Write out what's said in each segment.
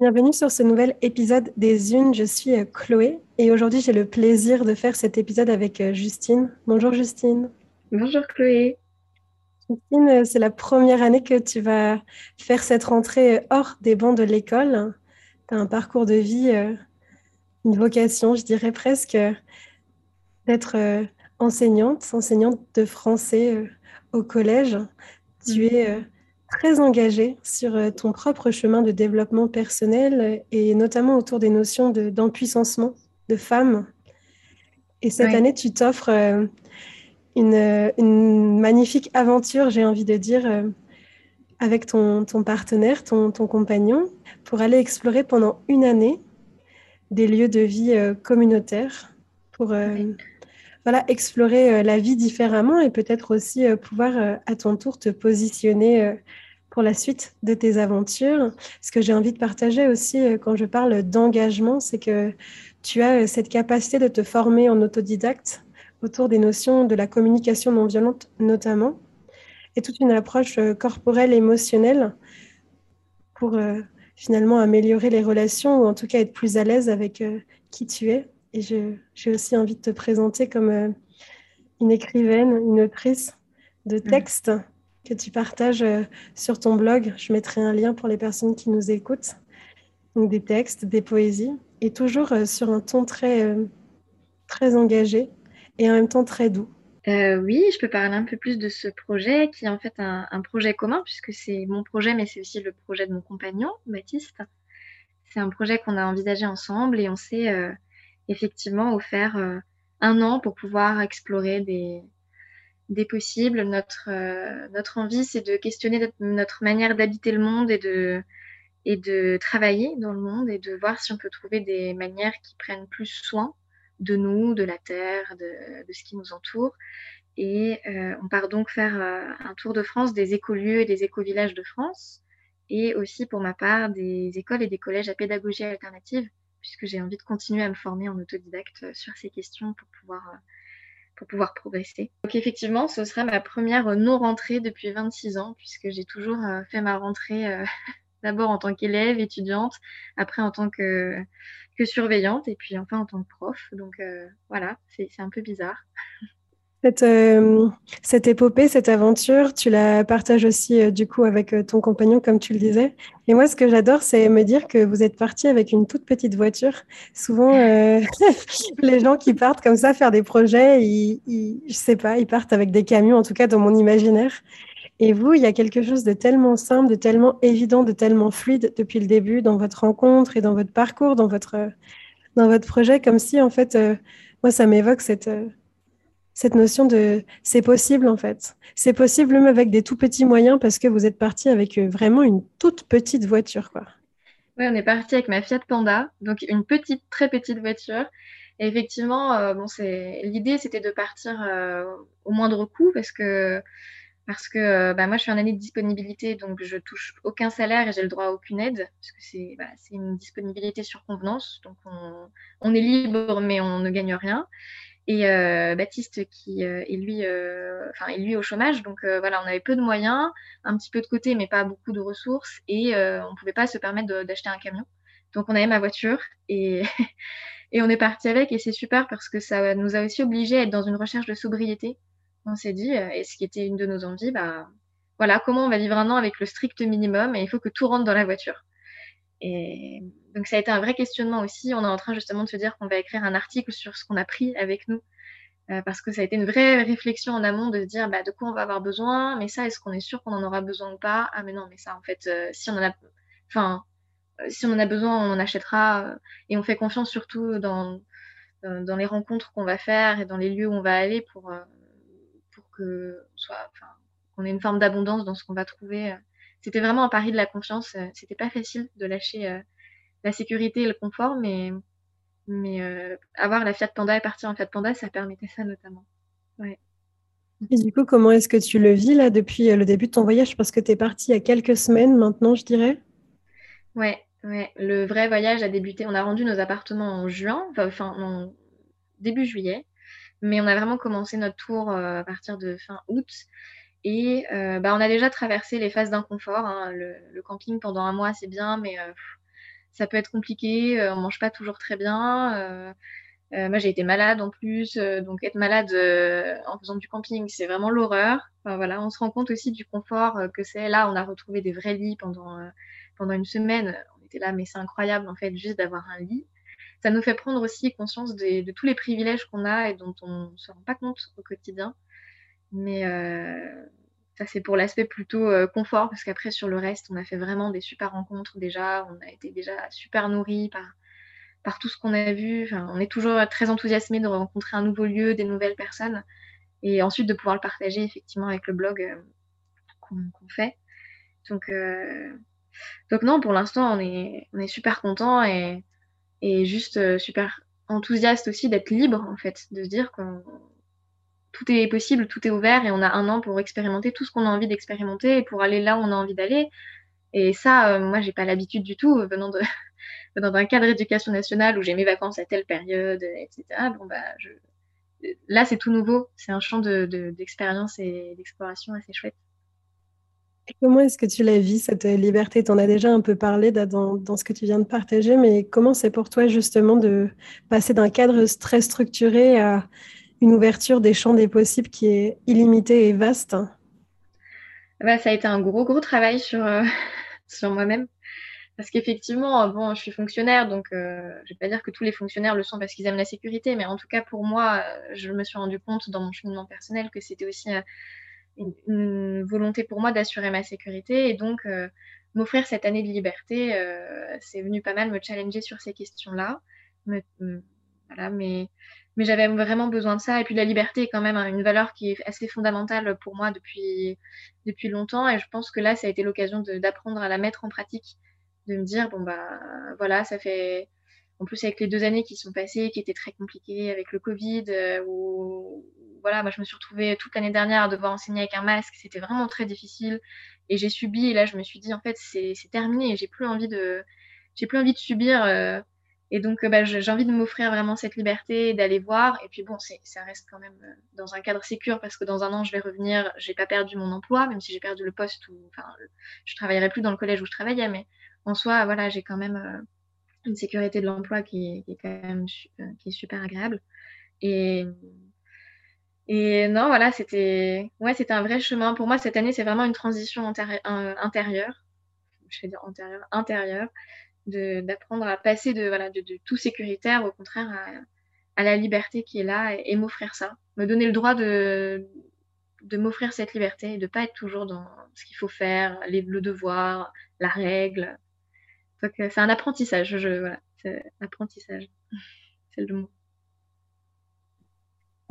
Bienvenue sur ce nouvel épisode des Unes. Je suis euh, Chloé et aujourd'hui j'ai le plaisir de faire cet épisode avec euh, Justine. Bonjour Justine. Bonjour Chloé. Justine, euh, c'est la première année que tu vas faire cette rentrée hors des bancs de l'école. Tu as un parcours de vie, une vocation, je dirais presque, d'être enseignante, enseignante de français au collège. Tu mhm. es très engagée sur euh, ton propre chemin de développement personnel et notamment autour des notions d'empuissancement de, femmes. Et cette année, tu t'offres euh, une, une, magnifique aventure, j'ai envie de dire, euh, avec ton, ton partenaire, ton, ton, compagnon, pour aller explorer pendant une année des lieux de vie communautaires, pour voilà, explorer la vie différemment et peut-être aussi pouvoir à ton tour te positionner pour la suite de tes aventures. Ce que j'ai envie de partager aussi euh, quand je parle d'engagement, c'est que tu as euh, cette capacité de te former en autodidacte autour des notions de la communication non violente notamment, et toute une approche euh, corporelle, émotionnelle pour finalement améliorer les relations ou en tout cas être plus à l'aise avec qui tu es. Et j'ai aussi envie de te présenter comme une écrivaine, une autrice de mmh. textes que tu partages euh, sur ton blog. Je mettrai un lien pour les personnes qui nous écoutent. Donc des textes, des poésies, et toujours euh, sur un ton très, euh, très engagé et en même temps très doux. oui, je peux parler un peu plus de ce projet qui est en fait un, projet commun puisque c'est mon projet, mais c'est aussi le projet de mon compagnon, Baptiste. C'est un projet qu'on a envisagé ensemble et on s'est effectivement offert un an pour pouvoir explorer des, des possibles. Notre, euh, notre envie, c'est de questionner notre, manière d'habiter le monde et de, et de travailler dans le monde et de voir si on peut trouver des manières qui prennent plus soin de nous, de la terre, de, de ce qui nous entoure. Et euh, on part donc faire euh, un tour de France des écolieux et des écovillages de France, et aussi pour ma part des écoles et des collèges à pédagogie alternative, puisque j'ai envie de continuer à me former en autodidacte sur ces questions pour pouvoir pour pouvoir progresser. Donc effectivement, ce sera ma première non-rentrée depuis 26 ans, puisque j'ai toujours euh, fait ma rentrée euh, d'abord en tant qu'élève, étudiante, après en tant que, surveillante, et puis enfin en tant que prof. Donc euh, voilà, c'est un peu bizarre. Cette, euh, cette, épopée, cette aventure, tu la partages aussi euh, du coup avec euh, ton compagnon, comme tu le disais. Et moi, ce que j'adore, c'est me dire que vous êtes parti avec une toute petite voiture. Souvent, les gens qui partent comme ça faire des projets, ils, ils, je sais pas, ils partent avec des camions, en tout cas dans mon imaginaire. Et vous, il y a quelque chose de tellement simple, de tellement évident, de tellement fluide depuis le début dans votre rencontre et dans votre parcours, dans votre, dans votre projet, comme si en fait, moi, ça m'évoque cette cette notion de c'est possible en fait. C'est possible même avec des tout petits moyens parce que vous êtes parti avec euh, vraiment une toute petite voiture. Quoi. Oui, on est parti avec ma Fiat Panda, donc une petite, très petite voiture. Et effectivement, euh, bon, c'est l'idée, c'était de partir euh, au moindre coût parce que parce que bah, moi, je suis en année de disponibilité, donc je touche aucun salaire et j'ai le droit à aucune aide parce que c'est bah, une disponibilité sur convenance, donc on, on est libre mais on ne gagne rien et euh, Baptiste qui euh, est lui, euh, enfin est lui au chômage. Donc voilà, on avait peu de moyens, un petit peu de côté, mais pas beaucoup de ressources, et on pouvait pas se permettre d'acheter un camion. Donc on avait ma voiture et et on est parti avec, et c'est super parce que ça nous a aussi obligés à être dans une recherche de sobriété. On s'est dit, et ce qui était une de nos envies, bah voilà, comment on va vivre un an avec le strict minimum, et il faut que tout rentre dans la voiture. Et donc ça a été un vrai questionnement aussi. On est en train justement de se dire qu'on va écrire un article sur ce qu'on a pris avec nous. Euh, parce que ça a été une vraie réflexion en amont de se dire bah, de quoi on va avoir besoin, mais ça, est-ce qu'on est sûr qu'on en aura besoin ou pas? Ah mais non, mais ça en fait, euh, si on en a, enfin, euh, si on en a besoin, on en achètera et on fait confiance surtout dans, dans, les rencontres qu'on va faire et dans les lieux où on va aller pour, pour que soit, qu'on ait une forme d'abondance dans ce qu'on va trouver c'était vraiment un pari de la confiance. Euh, c'était pas facile de lâcher euh, la sécurité et le confort, mais, mais euh, avoir la Fiat Panda et partir en Fiat Panda, ça permettait ça notamment. Ouais. Et du coup, comment est-ce que tu le vis là depuis le début de ton voyage? Parce que tu es parti il y a quelques semaines maintenant, je dirais. Ouais, ouais. Le vrai voyage a débuté. On a rendu nos appartements en juin, enfin en début juillet, mais on a vraiment commencé notre tour à partir de fin août. Et euh, bah, on a déjà traversé les phases d'inconfort. Hein. Le, camping pendant un mois, c'est bien, mais euh, ça peut être compliqué, on mange pas toujours très bien. moi, j'ai été malade en plus, donc être malade en faisant du camping, c'est vraiment l'horreur. Voilà, on se rend compte aussi du confort que c'est. Là, on a retrouvé des vrais lits pendant pendant une semaine. On était là, mais c'est incroyable en fait, juste d'avoir un lit ça nous fait prendre aussi conscience de, tous les privilèges qu'on a et dont on ne se rend pas compte au quotidien. Mais euh, ça, c'est pour l'aspect plutôt euh, confort, parce qu'après, sur le reste, on a fait vraiment des super rencontres déjà. On a été déjà super nourris par, par tout ce qu'on a vu. On est toujours très enthousiasmé de rencontrer un nouveau lieu, des nouvelles personnes, et ensuite de pouvoir le partager effectivement avec le blog euh, qu'on fait. Donc, donc non, pour l'instant, on est, on est super content et et juste euh, super enthousiaste aussi d'être libre en fait, de se dire que tout est possible, tout est ouvert et on a un an pour expérimenter tout ce qu'on a envie d'expérimenter et pour aller là où on a envie d'aller. Et ça, euh, moi, j'ai pas l'habitude du tout, venant de d'un cadre d'éducation nationale où j'ai mes vacances à telle période, etc. Bon bah, je... là, c'est tout nouveau. C'est un champ d'expérience de, et d'exploration assez chouette. Comment est-ce que tu la vis, cette liberté? Tu en as déjà un peu parlé dans, ce que tu viens de partager, mais comment c'est pour toi justement de passer d'un cadre très structuré à une ouverture des champs des possibles qui est illimitée et vaste bah, Ça a été un gros, gros travail sur, euh, sur moi-même. Parce qu'effectivement, bon, je suis fonctionnaire, donc euh, je ne vais pas dire que tous les fonctionnaires le sont parce qu'ils aiment la sécurité, mais en tout cas pour moi, je me suis rendu compte dans mon cheminement personnel que c'était aussi euh, une, volonté pour moi d'assurer ma sécurité et donc euh, m'offrir cette année de liberté, euh, c'est venu pas mal me challenger sur ces questions-là. voilà, mais mais j'avais vraiment besoin de ça. Et puis la liberté est quand même une valeur qui est assez fondamentale pour moi depuis, depuis longtemps. Et je pense que là, ça a été l'occasion d'apprendre à la mettre en pratique, de me dire, bon, bah voilà, ça fait... En plus, avec les deux années qui sont passées, qui étaient très compliquées, avec le Covid, euh, où, voilà, moi je me suis retrouvée toute l'année dernière à devoir enseigner avec un masque, c'était vraiment très difficile et j'ai subi et là je me suis dit en fait c'est terminé, j'ai plus envie de j'ai plus envie de subir euh, et donc bah, j'ai envie de m'offrir vraiment cette liberté d'aller voir. Et puis bon ça reste quand même euh, dans un cadre sécur parce que dans un an je vais revenir, j'ai pas perdu mon emploi même si j'ai perdu le poste ou enfin je travaillerai plus dans le collège où je travaillais. Mais en soi voilà j'ai quand même euh, une sécurité de l'emploi qui, qui, est quand même qui est super agréable. Et et non, voilà, c'était ouais, c'était un vrai chemin. Pour moi, cette année, c'est vraiment une transition intérieure. Je vais dire antérieure, intérieure, d'apprendre à passer de, voilà, de, tout sécuritaire, au contraire, à, la liberté qui est là et, m'offrir ça. Me donner le droit de, de m'offrir cette liberté et de pas être toujours dans ce qu'il faut faire, le devoir, la règle. Donc, c'est un apprentissage. Je, voilà, apprentissage. c'est le mot.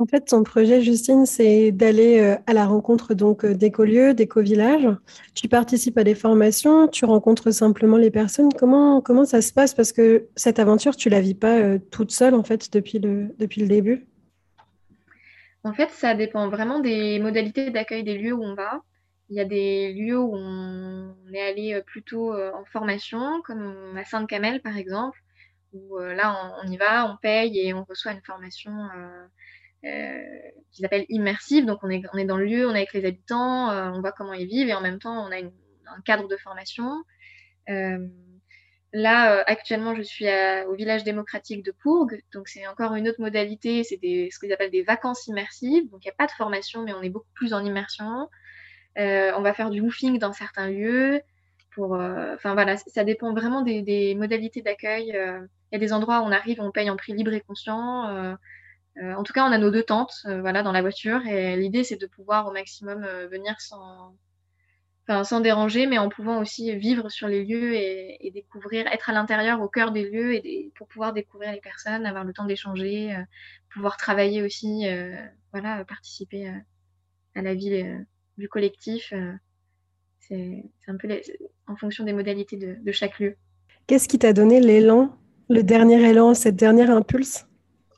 En fait, ton projet, Justine, c'est d'aller euh, à la rencontre donc euh, d'écolieux, d'éco-villages. Tu participes à des formations, tu rencontres simplement les personnes. Comment, comment ça se passe? Parce que cette aventure, tu la vis pas euh, toute seule, en fait, depuis le, depuis le début? En fait, ça dépend vraiment des modalités d'accueil des lieux où on va. Il y a des lieux où on est allé plutôt en formation, comme à Sainte-Camelle, par exemple, où là, on, y va, on paye et on reçoit une formation qu'ils appellent immersive. Donc, on est, on est dans le lieu, on est avec les habitants, euh, on voit comment ils vivent et en même temps, on a un cadre de formation. Euh, là, actuellement, je suis au village démocratique de Pourgue. Donc, c'est encore une autre modalité. C'est ce qu'ils appellent des vacances immersives. Donc, il n'y a pas de formation, mais on est beaucoup plus en immersion. on va faire du woofing dans certains lieux. Voilà, ça dépend vraiment des modalités d'accueil. Il y a des endroits où on arrive, on paye en prix libre et conscient. Euh, en tout cas, on a nos deux tentes euh, voilà, dans la voiture et l'idée, c'est de pouvoir au maximum euh, venir sans, sans déranger, mais en pouvant aussi vivre sur les lieux et, découvrir, être à l'intérieur, au cœur des lieux, et pour pouvoir découvrir les personnes, avoir le temps d'échanger, pouvoir travailler aussi, voilà, participer à la vie du collectif. c'est un peu en fonction des modalités de, de chaque lieu. Qu'est-ce qui t'a donné l'élan, le dernier élan, cette dernière impulse?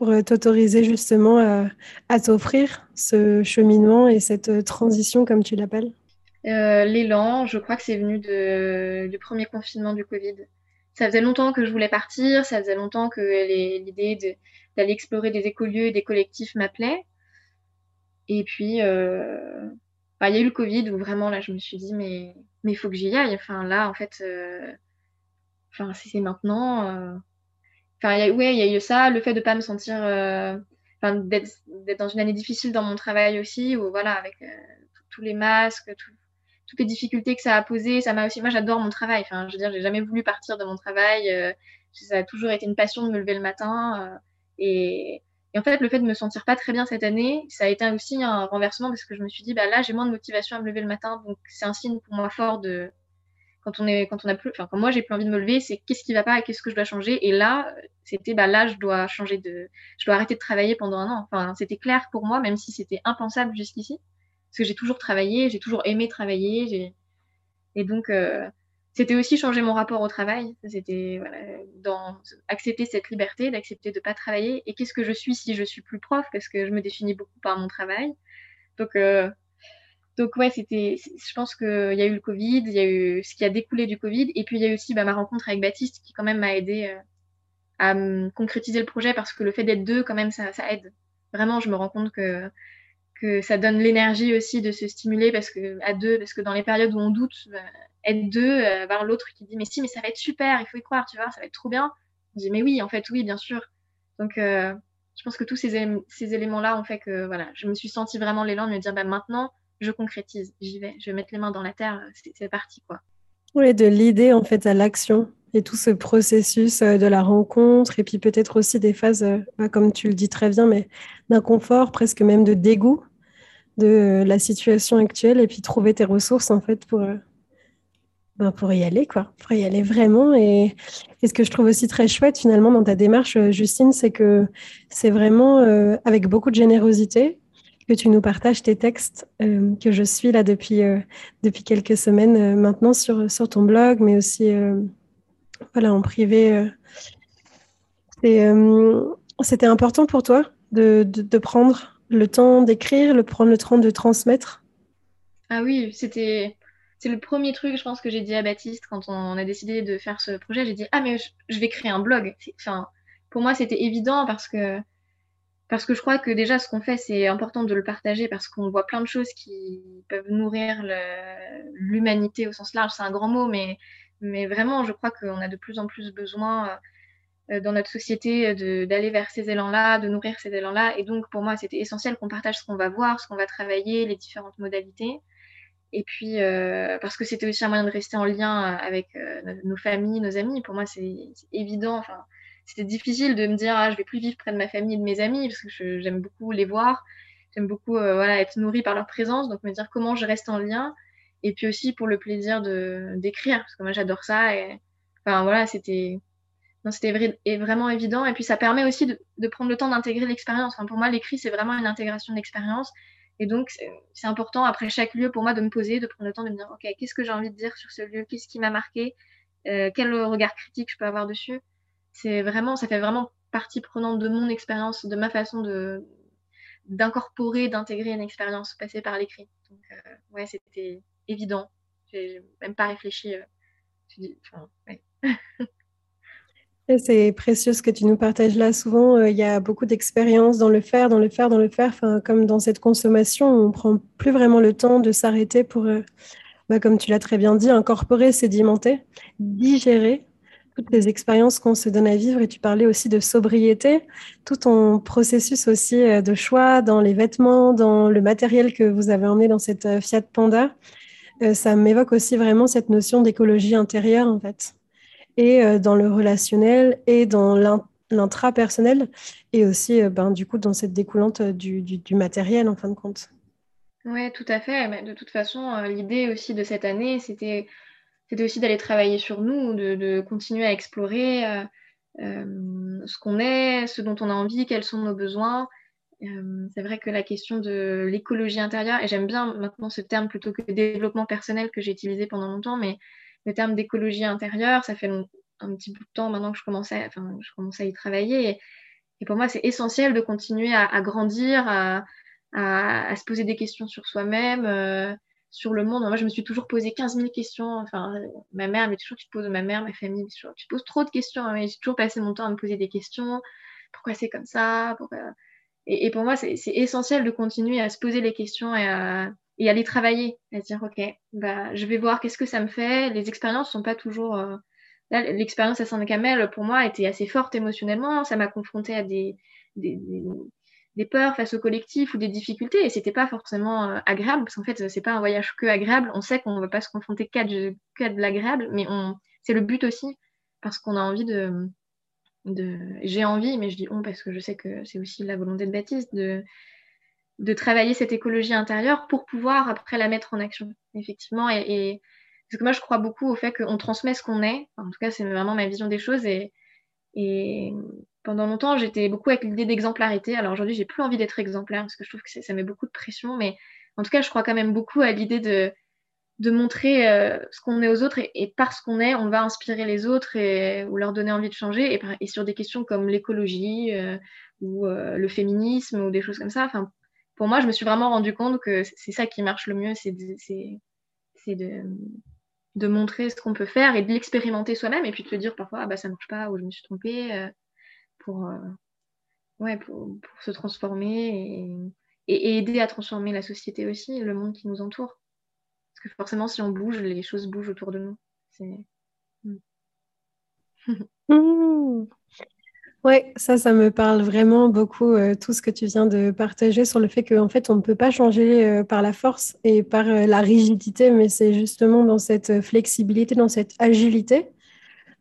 Pour euh, t'autoriser justement à, t'offrir ce cheminement et cette euh, transition, comme tu l'appelles? Euh, L'élan, je crois que c'est venu du premier confinement du Covid. Ça faisait longtemps que je voulais partir, ça faisait longtemps que l'idée d'aller explorer des écolieux et des collectifs m'appelait. Et puis, bah, il y a eu le Covid où vraiment là, je me suis dit, mais il faut que j'y aille. Enfin, là, en fait, si c'est maintenant. Enfin, ouais, il y a eu ça, le fait de pas me sentir. Enfin, d'être dans une année difficile dans mon travail aussi, où voilà, avec tous les masques, toutes les difficultés que ça a posé, ça m'a aussi. Moi, j'adore mon travail. Enfin, je veux dire, j'ai jamais voulu partir de mon travail. ça a toujours été une passion de me lever le matin. et, et en fait, le fait de me sentir pas très bien cette année, ça a été aussi un renversement parce que je me suis dit, bah là, j'ai moins de motivation à me lever le matin, donc c'est un signe pour moi fort de quand on est, quand on a plus, enfin quand moi j'ai plus envie de me lever, c'est qu'est-ce qui va pas et qu'est-ce que je dois changer. Et là, c'était, bah là, je dois changer de, je dois arrêter de travailler pendant un an. Enfin, c'était clair pour moi, même si c'était impensable jusqu'ici, parce que j'ai toujours travaillé, j'ai toujours aimé travailler, et donc euh, c'était aussi changer mon rapport au travail. C'était voilà, dans accepter cette liberté, d'accepter de pas travailler. Et qu'est-ce que je suis si je suis plus prof? Parce que je me définis beaucoup par mon travail. Donc, euh, donc ouais, c'était. Je pense qu'il y a eu le Covid, il y a eu ce qui a découlé du Covid, et puis il y a eu aussi bah, ma rencontre avec Baptiste qui quand même m'a aidé euh, à concrétiser le projet parce que le fait d'être deux, quand même, ça, ça aide. Vraiment, je me rends compte que que ça donne l'énergie aussi de se stimuler parce que à deux, parce que dans les périodes où on doute, bah, être deux, euh, voir l'autre qui dit mais si, mais ça va être super, il faut y croire, tu vois, ça va être trop bien. On dit mais oui, en fait, oui, bien sûr. Donc, euh, je pense que tous ces, ces éléments-là ont fait que voilà, je me suis sentie vraiment l'élan de me dire bah, maintenant, je concrétise, j'y vais, je vais mettre les mains dans la terre, c'est parti quoi. Oui, de l'idée en fait à l'action et tout ce processus euh, de la rencontre et puis peut-être aussi des phases, bah, comme tu le dis très bien, mais d'inconfort, presque même de dégoût de la situation actuelle et puis trouver tes ressources en fait pour, ben, pour y aller, quoi, pour y aller vraiment. Et, ce que je trouve aussi très chouette finalement dans ta démarche, euh, Justine, c'est que c'est vraiment euh, avec beaucoup de générosité que tu nous partages tes textes euh, que je suis là depuis, depuis quelques semaines maintenant sur, sur ton blog, mais aussi voilà, en privé. C'était important pour toi de, de, de prendre le temps d'écrire, le prendre le temps de transmettre? Ah oui, c'était c'est le premier truc, je pense, que j'ai dit à Baptiste quand on a décidé de faire ce projet. J'ai dit ah mais je, vais créer un blog. Enfin, pour moi c'était évident parce que parce que je crois que déjà ce qu'on fait c'est important de le partager parce qu'on voit plein de choses qui peuvent nourrir l'humanité au sens large. C'est un grand mot, mais mais vraiment je crois qu'on a de plus en plus besoin euh, dans notre société d'aller vers ces élans-là, de nourrir ces élans-là. Et donc pour moi c'était essentiel qu'on partage ce qu'on va voir, ce qu'on va travailler, les différentes modalités. Et puis, euh, parce que c'était aussi un moyen de rester en lien avec euh, nos familles, nos amis. Pour moi, c'est évident. C'était difficile de me dire, ah, je vais plus vivre près de ma famille et de mes amis, parce que j'aime beaucoup les voir. J'aime beaucoup euh, être nourrie par leur présence. Donc, me dire comment je reste en lien. Et puis aussi pour le plaisir de d'écrire, parce que moi, j'adore ça. Et enfin, voilà, c'était. vraiment évident. Et puis, ça permet aussi de, prendre le temps d'intégrer l'expérience. Enfin, pour moi, l'écrit, c'est vraiment une intégration de l'expérience. Et donc, c'est important après chaque lieu pour moi de me poser, de prendre le temps de me dire, OK, qu'est-ce que j'ai envie de dire sur ce lieu Qu'est-ce qui m'a marqué euh, Quel regard critique je peux avoir dessus C'est vraiment, ça fait vraiment partie prenante de mon expérience, de ma façon de d'incorporer, d'intégrer une expérience passée par l'écrit. Donc, euh, ouais, c'était évident. J'ai même pas réfléchi. Euh. C'est précieux ce que tu nous partages là. Souvent, euh, il y a beaucoup d'expérience dans le faire, dans le faire, dans le faire. Comme dans cette consommation, on ne prend plus vraiment le temps de s'arrêter pour, bah, comme tu l'as très bien dit, incorporer, sédimenter, digérer les expériences qu'on se donne à vivre. Et tu parlais aussi de sobriété, tout ton processus aussi euh, de choix dans les vêtements, dans le matériel que vous avez emmené dans cette Fiat Panda. ça m'évoque aussi vraiment cette notion d'écologie intérieure, en fait et euh, dans le relationnel et dans l'intrapersonnel et aussi euh, ben, du coup dans cette découlante euh, du, du, matériel en fin de compte. Oui, tout à fait. De toute façon, l'idée aussi de cette année, c'était c'était aussi d'aller travailler sur nous, de, continuer à explorer ce qu'on est, ce dont on a envie, quels sont nos besoins. c'est vrai que la question de l'écologie intérieure, et j'aime bien maintenant ce terme plutôt que développement personnel que j'ai utilisé pendant longtemps, mais le terme d'écologie intérieure, ça fait un petit bout de temps maintenant que je commence à, enfin, je commence à y travailler. Et, pour moi, c'est essentiel de continuer à, grandir, à, se poser des questions sur soi-même, euh, sur le monde. Moi, je me suis toujours posé 15 000 questions. Enfin, ma mère, mais toujours, tu te poses, ma mère, ma famille, tu poses trop de questions. Hein, j'ai toujours passé mon temps à me poser des questions. Pourquoi c'est comme ça? Et, et, pour moi, c'est essentiel de continuer à se poser les questions et à, et aller travailler, à dire ok, bah, je vais voir qu'est-ce que ça me fait. Les expériences sont pas toujours euh, l'expérience à Saint-Camel, pour moi, était assez forte émotionnellement. Ça m'a confrontée à des, peurs face au collectif ou des difficultés. Et c'était pas forcément euh, agréable, parce qu'en fait, c'est pas un voyage que agréable. On sait qu'on ne veut pas se confronter qu'à de, de l'agréable, mais c'est le but aussi, parce qu'on a envie de. J'ai envie, mais je dis on parce que je sais que c'est aussi la volonté de Baptiste, de, de travailler cette écologie intérieure pour pouvoir après la mettre en action, effectivement. Et, parce que moi, je crois beaucoup au fait qu'on transmet ce qu'on est. en tout cas, c'est vraiment ma vision des choses. Et, et pendant longtemps, j'étais beaucoup avec l'idée d'exemplarité. Alors aujourd'hui, j'ai plus envie d'être exemplaire parce que je trouve que ça met beaucoup de pression. Mais en tout cas, je crois quand même beaucoup à l'idée de, montrer euh, ce qu'on est aux autres. Et, parce qu'on est, on va inspirer les autres ou leur donner envie de changer. Et, et sur des questions comme l'écologie euh, ou euh, le féminisme ou des choses comme ça. Enfin, pour moi, je me suis vraiment rendu compte que c'est ça qui marche le mieux, c'est de, de, montrer ce qu'on peut faire et de l'expérimenter soi-même et puis de se dire parfois, ah bah ça marche pas ou je me suis trompée euh, pour, euh, ouais, pour, se transformer et, aider à transformer la société aussi, le monde qui nous entoure. Parce que forcément, si on bouge, les choses bougent autour de nous. C'est. Hmm. Mmh. Oui, ça, ça me parle vraiment beaucoup, euh, tout ce que tu viens de partager sur le fait qu'en fait, on ne peut pas changer euh, par la force et par euh, la rigidité, mais c'est justement dans cette flexibilité, dans cette agilité,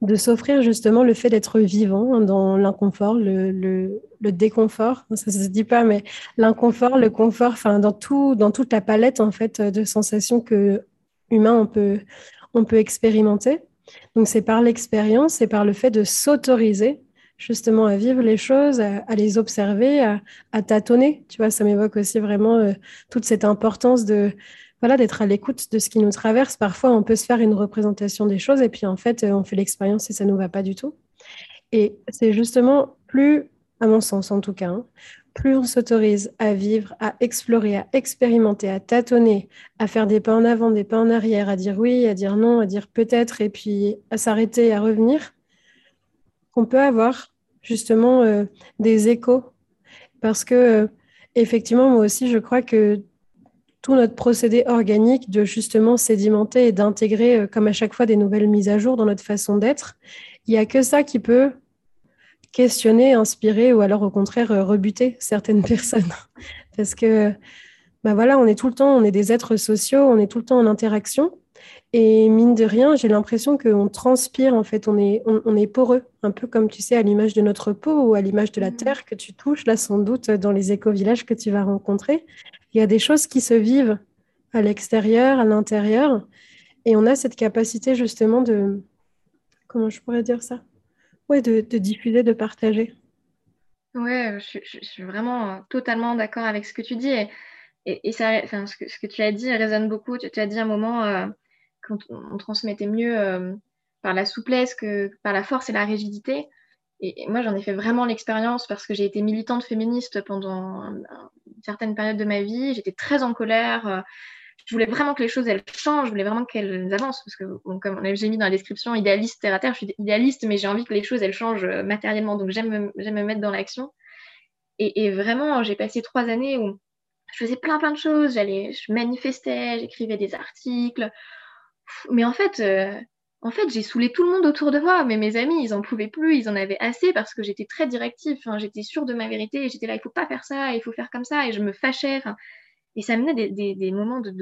de s'offrir justement le fait d'être vivant hein, dans l'inconfort, le, déconfort. Ça ne se dit pas, mais l'inconfort, le confort, enfin, dans, tout, dans toute la palette en fait de sensations que humain on peut, on peut expérimenter. Donc, c'est par l'expérience, c'est par le fait de s'autoriser justement à vivre les choses, à, les observer, à, tâtonner. Tu vois, ça m'évoque aussi vraiment euh, toute cette importance de voilà d'être à l'écoute de ce qui nous traverse. Parfois, on peut se faire une représentation des choses et puis en fait, euh, on fait l'expérience et ça nous va pas du tout. Et c'est justement plus, à mon sens en tout cas, hein, plus on s'autorise à vivre, à explorer, à expérimenter, à tâtonner, à faire des pas en avant, des pas en arrière, à dire oui, à dire non, à dire peut-être, et puis à s'arrêter, à revenir, qu'on peut avoir justement euh, des échos. Parce que, euh, effectivement, moi aussi, je crois que tout notre procédé organique de justement sédimenter et d'intégrer, euh, comme à chaque fois, des nouvelles mises à jour dans notre façon d'être, il n'y a que ça qui peut questionner, inspirer ou alors au contraire rebuter certaines personnes. Parce que, ben voilà, on est tout le temps, on est des êtres sociaux, on est tout le temps en interaction. Et mine de rien, j'ai l'impression qu'on transpire, en fait, on est, on, est poreux, un peu comme tu sais, à l'image de notre peau ou à l'image de la mmh. terre que tu touches, là, sans doute, dans les éco-villages que tu vas rencontrer. Il y a des choses qui se vivent à l'extérieur, à l'intérieur, et on a cette capacité justement de, comment je pourrais dire ça? Ouais, de, diffuser, de partager. Ouais, je, suis vraiment totalement d'accord avec ce que tu dis. Et, et, ça, enfin, ce, que, ce, que, tu as dit résonne beaucoup. Tu, as dit un moment, euh, on, transmettait mieux euh, par la souplesse que par la force et la rigidité. Et, moi, j'en ai fait vraiment l'expérience parce que j'ai été militante féministe pendant une certaine période de ma vie. J'étais très en colère. Euh, je voulais vraiment que les choses elles changent, je voulais vraiment qu'elles avancent parce que comme j'ai mis dans la description idéaliste terre à terre, je suis idéaliste mais j'ai envie que les choses elles changent euh, matériellement donc j'aime me, mettre dans l'action et, et, vraiment j'ai passé trois années où je faisais plein plein de choses, j'allais je manifestais, j'écrivais des articles, mais en fait, euh, en fait, j'ai saoulé tout le monde autour de moi. Mais mes amis, ils en pouvaient plus, ils en avaient assez parce que j'étais très directive. j'étais sûre de ma vérité. J'étais là, il faut pas faire ça, il faut faire comme ça. Et je me fâchais. et ça menait des, moments de,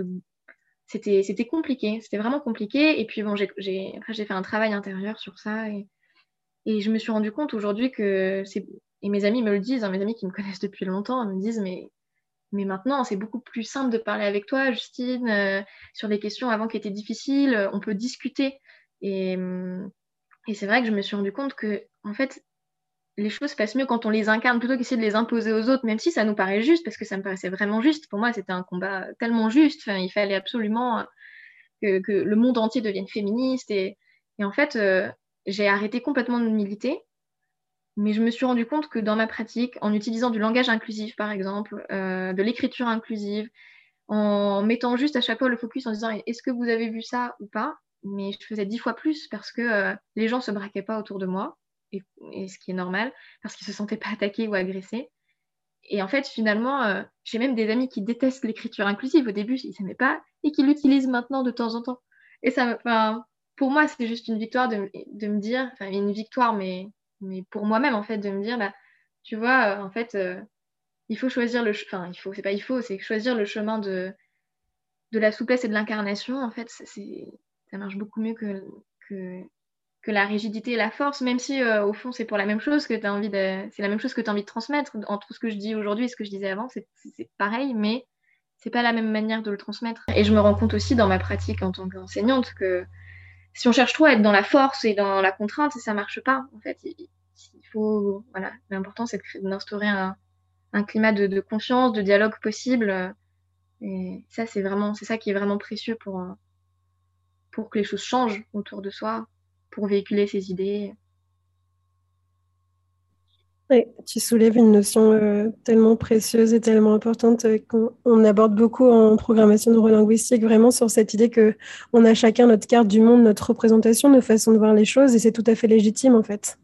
c'était c'était compliqué. C'était vraiment compliqué. Et puis bon, j'ai fait un travail intérieur sur ça et, et je me suis rendu compte aujourd'hui que c'est et mes amis me le disent, hein, mes amis qui me connaissent depuis longtemps, me disent mais mais maintenant, c'est beaucoup plus simple de parler avec toi, Justine, euh, sur des questions avant qui étaient difficiles. Euh, on peut discuter. Euh, et, c'est vrai que je me suis rendu compte que, en fait, les choses passent mieux quand on les incarne plutôt qu'essayer de les imposer aux autres, même si ça nous paraît juste, parce que ça me paraissait vraiment juste. Pour moi, c'était un combat tellement juste. Il fallait absolument que, le monde entier devienne féministe. Et, et en fait, j'ai arrêté complètement de militer mais je me suis rendu compte que dans ma pratique, en utilisant du langage inclusif, par exemple, euh, de l'écriture inclusive, en mettant juste à chaque fois le focus en disant est-ce que vous avez vu ça ou pas? Mais je faisais dix fois plus parce que euh, les gens se braquaient pas autour de moi, et, ce qui est normal, parce qu'ils se sentaient pas attaqués ou agressés. Et en fait, finalement, euh, j'ai même des amis qui détestent l'écriture inclusive. Au début, ils n'aimaient pas et qui l'utilisent maintenant de temps en temps. Et ça, pour moi, c'est juste une victoire de, de me dire, enfin, une victoire, mais, mais pour moi-même, en fait, de me dire, bah, tu vois, en fait, il faut choisir le, enfin, il faut, c'est pas il faut, c'est choisir le chemin de, de la souplesse et de l'incarnation. En fait, c'est, ça marche beaucoup mieux que, que, la rigidité et la force, même si euh, au fond c'est pour la même chose que tu as envie de, c'est la même chose que tu as envie de transmettre. Entre ce que je dis aujourd'hui et ce que je disais avant, c'est, pareil, mais c'est pas la même manière de le transmettre. Et je me rends compte aussi dans ma pratique en tant qu'enseignante que si on cherche trop à être dans la force et dans la contrainte, ça marche pas. En fait, il, faut, voilà, l'important c'est d'instaurer un, climat de, de, confiance, de dialogue possible. Et ça, c'est vraiment, c'est ça qui est vraiment précieux pour, pour que les choses changent autour de soi, pour véhiculer ses idées. Tu soulèves une notion euh, tellement précieuse et tellement importante euh, qu'on aborde beaucoup en programmation neurolinguistique, vraiment sur cette idée que on a chacun notre carte du monde, notre représentation, nos façons de voir les choses, et c'est tout à fait légitime en fait.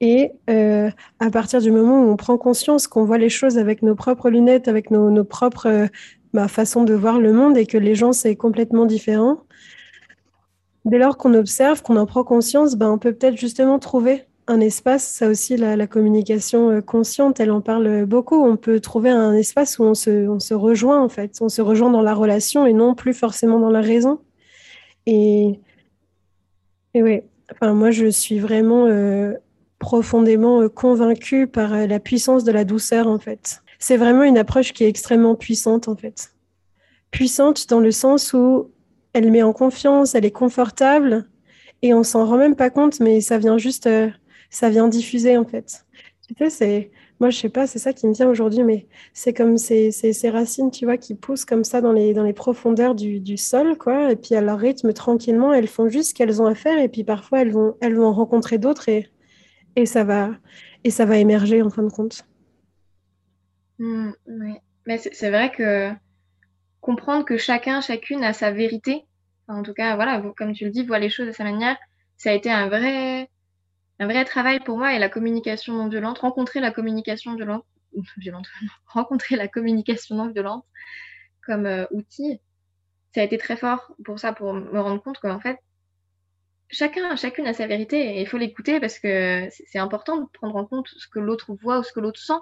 Et euh, à partir du moment où on prend conscience qu'on voit les choses avec nos propres lunettes, avec nos, propres bah, façons de voir le monde, et que les gens c'est complètement différent, dès lors qu'on observe, qu'on en prend conscience, bah, on peut peut-être justement trouver un espace, ça aussi, la, communication euh, consciente, elle en parle beaucoup. On peut trouver un espace où on se, rejoint, en fait. On se rejoint dans la relation et non plus forcément dans la raison. Et, et oui, enfin, moi, je suis vraiment euh, profondément euh, convaincue par la puissance de la douceur, en fait. C'est vraiment une approche qui est extrêmement puissante, en fait. Puissante dans le sens où elle met en confiance, elle est confortable et on s'en rend même pas compte, mais ça vient juste ça vient diffuser en fait. C'est moi je sais pas, c'est ça qui me vient aujourd'hui, mais c'est comme ces, ces, racines, tu vois, qui poussent comme ça dans les, dans les profondeurs du, du, sol, quoi, et puis à leur rythme tranquillement, elles font juste ce qu'elles ont à faire, et puis parfois elles vont, elles vont rencontrer d'autres et, et ça va et ça va émerger en fin de compte. Mmh. Mais c'est vrai que comprendre que chacun, chacune a sa vérité, en tout cas, voilà, comme tu le dis, voit les choses de sa manière, ça a été un vrai un vrai travail pour moi est la communication non violente, rencontrer la communication violente, violente rencontrer la communication non violente comme euh, outil, ça a été très fort pour ça, pour me rendre compte qu'en fait, chacun, chacune a sa vérité et il faut l'écouter parce que c'est important de prendre en compte ce que l'autre voit ou ce que l'autre sent.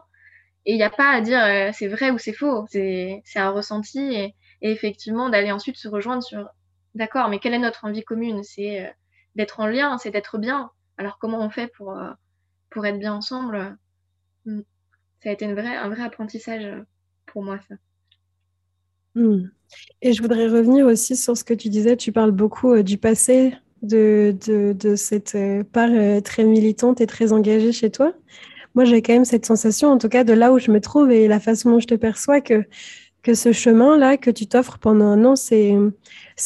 Et il n'y a pas à dire euh, c'est vrai ou c'est faux, c'est un ressenti et, effectivement d'aller ensuite se rejoindre sur d'accord, mais quelle est notre envie commune? C'est euh, d'être en lien, c'est d'être bien, alors comment on fait pour, euh, pour être bien ensemble hmm. Ça a été une vraie, un vrai apprentissage euh, pour moi, ça. Hmm. Et je voudrais revenir aussi sur ce que tu disais. Tu parles beaucoup euh, du passé, de, de, cette part très militante et très engagée chez toi. Moi, j'ai quand même cette sensation, en tout cas de là où je me trouve et la façon dont je te perçois, que que ce chemin-là que tu t'offres pendant un an, c'est,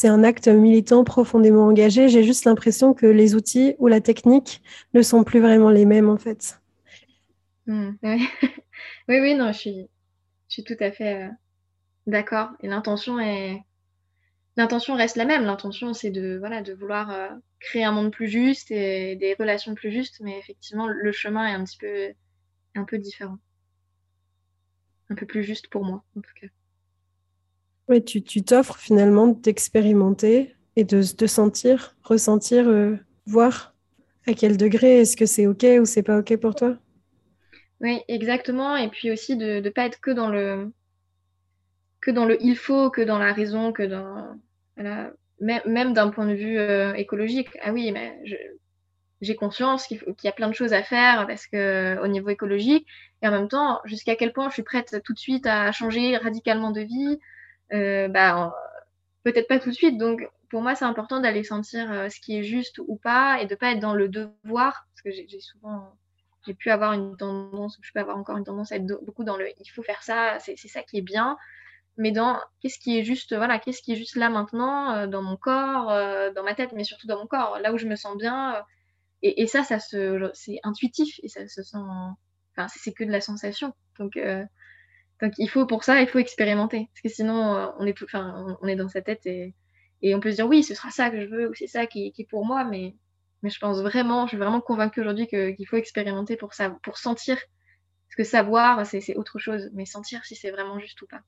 un acte militant profondément engagé. J'ai juste l'impression que les outils ou la technique ne sont plus vraiment les mêmes, en fait. Hmm, oui. oui, non, je suis, je suis tout à fait euh, d'accord. Et l'intention est... L'intention reste la même. L'intention, c'est de, voilà, de vouloir euh, créer un monde plus juste et des relations plus justes, mais effectivement, le chemin est un petit peu, un peu différent. Un peu plus juste pour moi, en tout cas. Oui, tu t'offres finalement d'expérimenter et de, de, sentir, ressentir, euh, voir à quel degré est-ce que c'est OK ou c'est pas OK pour toi? Oui, exactement. Et puis aussi de ne pas être que dans le que dans le il faut, que dans la raison, que dans voilà, même, d'un point de vue euh, écologique. Ah oui, mais j'ai conscience qu'il y a plein de choses à faire parce que au niveau écologique et en même temps jusqu'à quel point je suis prête tout de suite à changer radicalement de vie? euh, bah, peut-être pas tout de suite. Donc, pour moi, c'est important d'aller sentir euh, ce qui est juste ou pas et de pas être dans le devoir, parce que j'ai souvent, j'ai pu avoir une tendance, je peux avoir encore une tendance à être beaucoup dans le, il faut faire ça, c'est ça qui est bien, mais dans qu'est-ce qui est juste, voilà, qu'est-ce qui est juste là maintenant, euh, dans mon corps, dans ma tête, mais surtout dans mon corps, là où je me sens bien. et, et, ça, ça c'est intuitif et ça se sent, enfin, c'est que de la sensation. Donc, donc il faut pour ça, il faut expérimenter. Parce que sinon, euh, on est, tout, est dans sa tête et, et, on peut se dire oui, ce sera ça que je veux ou c'est ça qui, qui, est pour moi. Mais, mais je pense vraiment, je suis vraiment convaincue aujourd'hui qu'il faut expérimenter pour, ça, pour sentir. Parce que savoir, c'est autre chose. Mais sentir si c'est vraiment juste ou pas.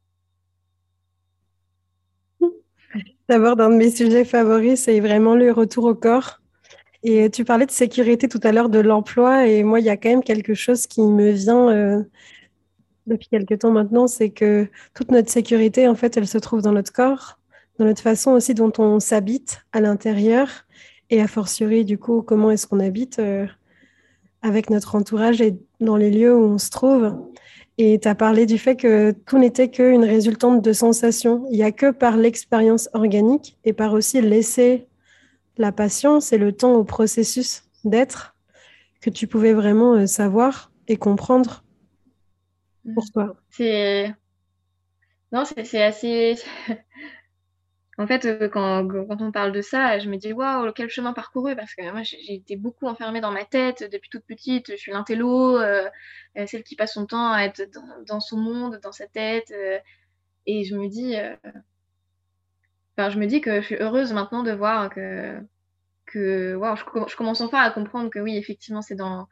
D'abord, un de mes sujets favoris, c'est vraiment le retour au corps. Et tu parlais de sécurité tout à l'heure de l'emploi, et moi, il y a quand même quelque chose qui me vient euh, depuis quelques temps maintenant, c'est que toute notre sécurité, en fait, elle se trouve dans notre corps, dans notre façon aussi dont on s'habite à l'intérieur, et a fortiori, du coup, comment est-ce qu'on habite euh, avec notre entourage et dans les lieux où on se trouve. Et tu as parlé du fait que tout n'était qu'une résultante de sensations. Il n'y a que par l'expérience organique et par aussi laisser la patience et le temps au processus d'être que tu pouvais vraiment euh, savoir et comprendre pour mmh. toi. C'est non, c'est assez. en fait, euh, quand, quand, on parle de ça, je me dis waouh, quel chemin parcouru parce que moi j'ai été beaucoup enfermée dans ma tête depuis toute petite. Je suis l'intello, euh, euh, celle qui passe son temps à être dans, son monde, dans sa tête. et je me dis, enfin, je me dis que je suis heureuse maintenant de voir que que wow, je, commence enfin à comprendre que oui, effectivement, c'est dans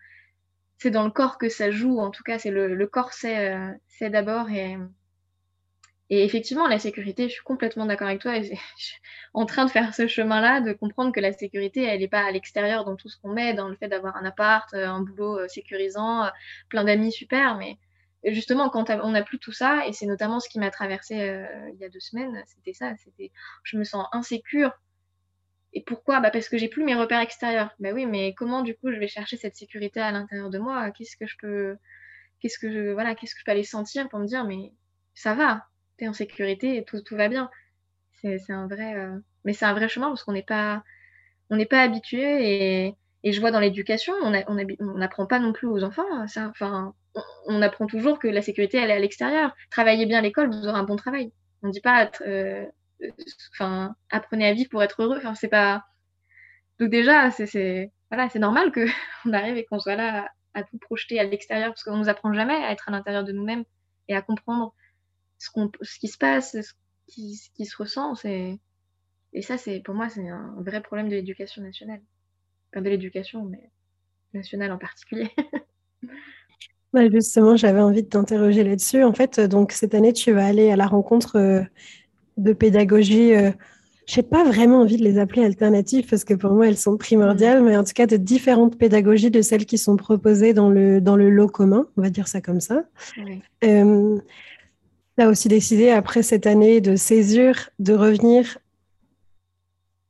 c'est dans le corps que ça joue. En tout cas, c'est le, corps c'est c'est d'abord et effectivement, la sécurité, je suis complètement d'accord avec toi. Et je suis en train de faire ce chemin-là, de comprendre que la sécurité, elle n'est pas à l'extérieur dans tout ce qu'on met, dans le fait d'avoir un appart, euh, un boulot euh, sécurisant, euh, plein d'amis super. Mais justement, quand on n'a plus tout ça, et c'est notamment ce qui m'a traversé il y a deux semaines, c'était ça. C'était, je me sens insécure. Et pourquoi? Bah Parce que j'ai plus mes repères extérieurs. Bah oui, mais comment du coup je vais chercher cette sécurité à l'intérieur de moi? Qu'est-ce que je peux, qu'est-ce que je, voilà, qu'est-ce que je peux aller sentir pour me dire mais ça va, en sécurité et tout, tout va bien. C'est un vrai, euh, mais c'est un vrai chemin parce qu'on n'est pas, on n'est pas habitué et, et, je vois dans l'éducation, on n'apprend on pas non plus aux enfants ça. Enfin, on, apprend toujours que la sécurité elle est à l'extérieur. Travaillez bien à l'école, vous aurez un bon travail. On ne dit pas, euh, enfin, apprenez à vivre pour être heureux. Enfin, c'est pas. Donc déjà, c'est voilà, c'est normal que on arrive et qu'on soit là à, tout projeter à l'extérieur parce qu'on nous apprend jamais à être à l'intérieur de nous-mêmes et à comprendre ce, ce qui se passe, ce qui, ce qui se ressent. Et ça, c'est pour moi, c'est un vrai problème de l'éducation nationale. Enfin, de l'éducation, mais nationale en particulier. Bah, justement, j'avais envie de t'interroger là-dessus. En fait, donc cette année, tu vas aller à la rencontre euh, de pédagogie. Euh, je n'ai pas vraiment envie de les appeler alternatives parce que pour moi, elles sont primordiales, mais en tout cas de différentes pédagogies de celles qui sont proposées dans le, dans le lot commun, on va dire ça comme ça. Euh, tu as aussi décidé, après cette année de césure, de revenir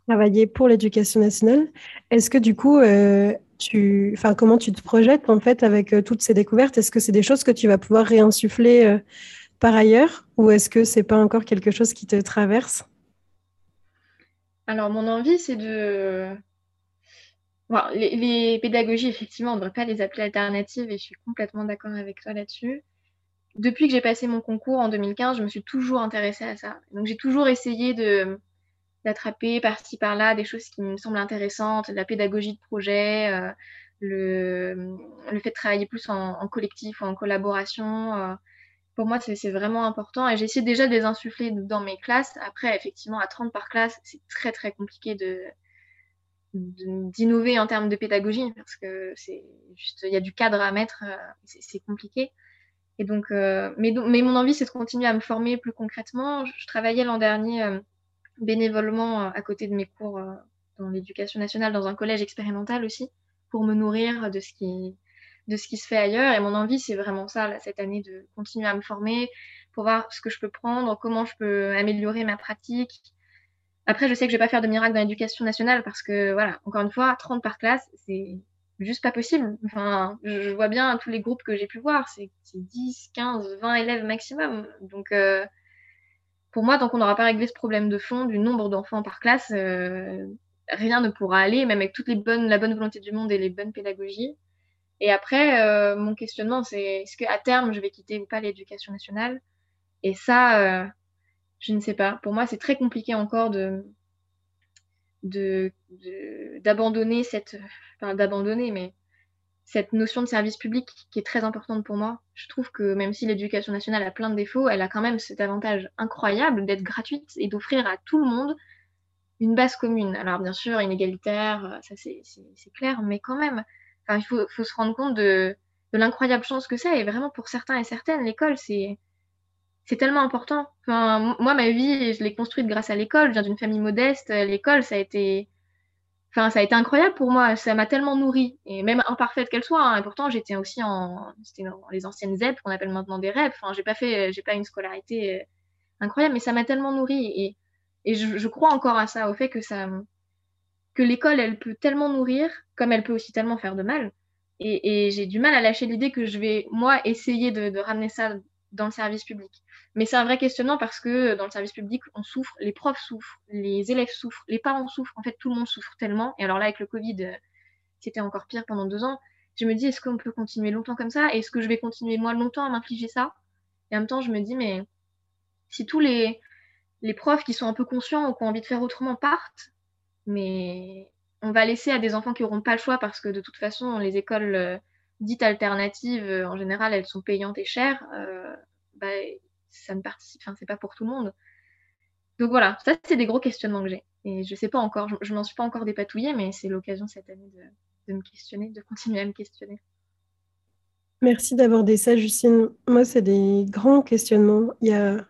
travailler pour l'éducation nationale. Est-ce que du coup, euh, tu, comment tu te projettes en fait avec euh, toutes ces découvertes? Est-ce que c'est des choses que tu vas pouvoir réinsuffler euh, par ailleurs ou est-ce que c'est pas encore quelque chose qui te traverse? Alors, mon envie, c'est de. les, pédagogies, effectivement, on ne devrait pas les appeler alternatives et je suis complètement d'accord avec toi là-dessus depuis que j'ai passé mon concours en 2015, je me suis toujours intéressée à ça. Donc j'ai toujours essayé de d'attraper par-ci par-là des choses qui me semblent intéressantes, la pédagogie de projet, euh, le, le, fait de travailler plus en, collectif ou en collaboration. Euh, pour moi, c'est vraiment important et j'essaie déjà de les insuffler dans mes classes. Après, effectivement, à 30 par classe, c'est très très compliqué de d'innover en termes de pédagogie parce que c'est juste il y a du cadre à mettre, euh, c'est compliqué. Et donc, euh, mais, mais, mon envie, c'est de continuer à me former plus concrètement. Je, travaillais l'an dernier euh, bénévolement à côté de mes cours dans l'éducation nationale, dans un collège expérimental aussi, pour me nourrir de ce qui, de ce qui se fait ailleurs. Et mon envie, c'est vraiment ça, cette année, de continuer à me former pour voir ce que je peux prendre, comment je peux améliorer ma pratique. Après, je sais que je vais pas faire de miracle dans l'éducation nationale parce que, voilà, encore une fois, 30 par classe, c'est juste pas possible. Enfin, je vois bien tous les groupes que j'ai pu voir, c'est 10, 15, 20 élèves maximum. Donc, euh, pour moi, tant qu'on n'aura pas réglé ce problème de fond du nombre d'enfants par classe, euh, rien ne pourra aller, même avec toutes les bonnes, la bonne volonté du monde et les bonnes pédagogies. Et après, euh, mon questionnement, c'est est-ce qu'à terme, je vais quitter ou pas l'éducation nationale? Et ça, je ne sais pas. Pour moi, c'est très compliqué encore de, d'abandonner cette, enfin d'abandonner, mais cette notion de service public qui est très importante pour moi. Je trouve que même si l'éducation nationale a plein de défauts, elle a quand même cet avantage incroyable d'être gratuite et d'offrir à tout le monde une base commune. Alors bien sûr, inégalitaire, ça c'est clair, mais quand même, il faut, se rendre compte de, l'incroyable chance que c'est. Et vraiment, pour certains et certaines, l'école, c'est c'est tellement important. Enfin, moi, ma vie, je l'ai construite grâce à l'école. Je viens d'une famille modeste. L'école, ça a été, enfin, ça a été incroyable pour moi. Ça m'a tellement nourrie, et même imparfaite qu'elle soit. Hein. Pourtant, j'étais aussi en, dans les anciennes ZEP qu'on appelle maintenant des REP. Enfin, j'ai pas fait, j'ai pas une scolarité euh, incroyable, mais ça m'a tellement nourrie. Et, et je, crois encore à ça, au fait que ça, l'école, elle peut tellement nourrir, comme elle peut aussi tellement faire de mal. Et, j'ai du mal à lâcher l'idée que je vais, moi, essayer de, de ramener ça dans le service public. Mais c'est un vrai questionnement parce que dans le service public, on souffre, les profs souffrent, les élèves souffrent, les parents souffrent. En fait, tout le monde souffre tellement. Et alors là, avec le Covid, euh, c'était encore pire pendant deux ans. Je me dis, est-ce qu'on peut continuer longtemps comme ça? Est-ce que je vais continuer moi longtemps à m'infliger ça? Et en même temps, je me dis, mais si tous les, les profs qui sont un peu conscients ou qui ont envie de faire autrement partent, mais on va laisser à des enfants qui n'auront pas le choix parce que de toute façon, les écoles euh, dites alternatives, euh, en général, elles sont payantes et chères. Euh, bah, ça ne participe, enfin, c'est pas pour tout le monde. Donc voilà, ça, c'est des gros questionnements que j'ai. Et je sais pas encore, je, je m'en suis pas encore dépatouillée, mais c'est l'occasion cette année de, de, me questionner, de continuer à me questionner. Merci d'aborder ça, Justine. Moi, c'est des grands questionnements. Il y a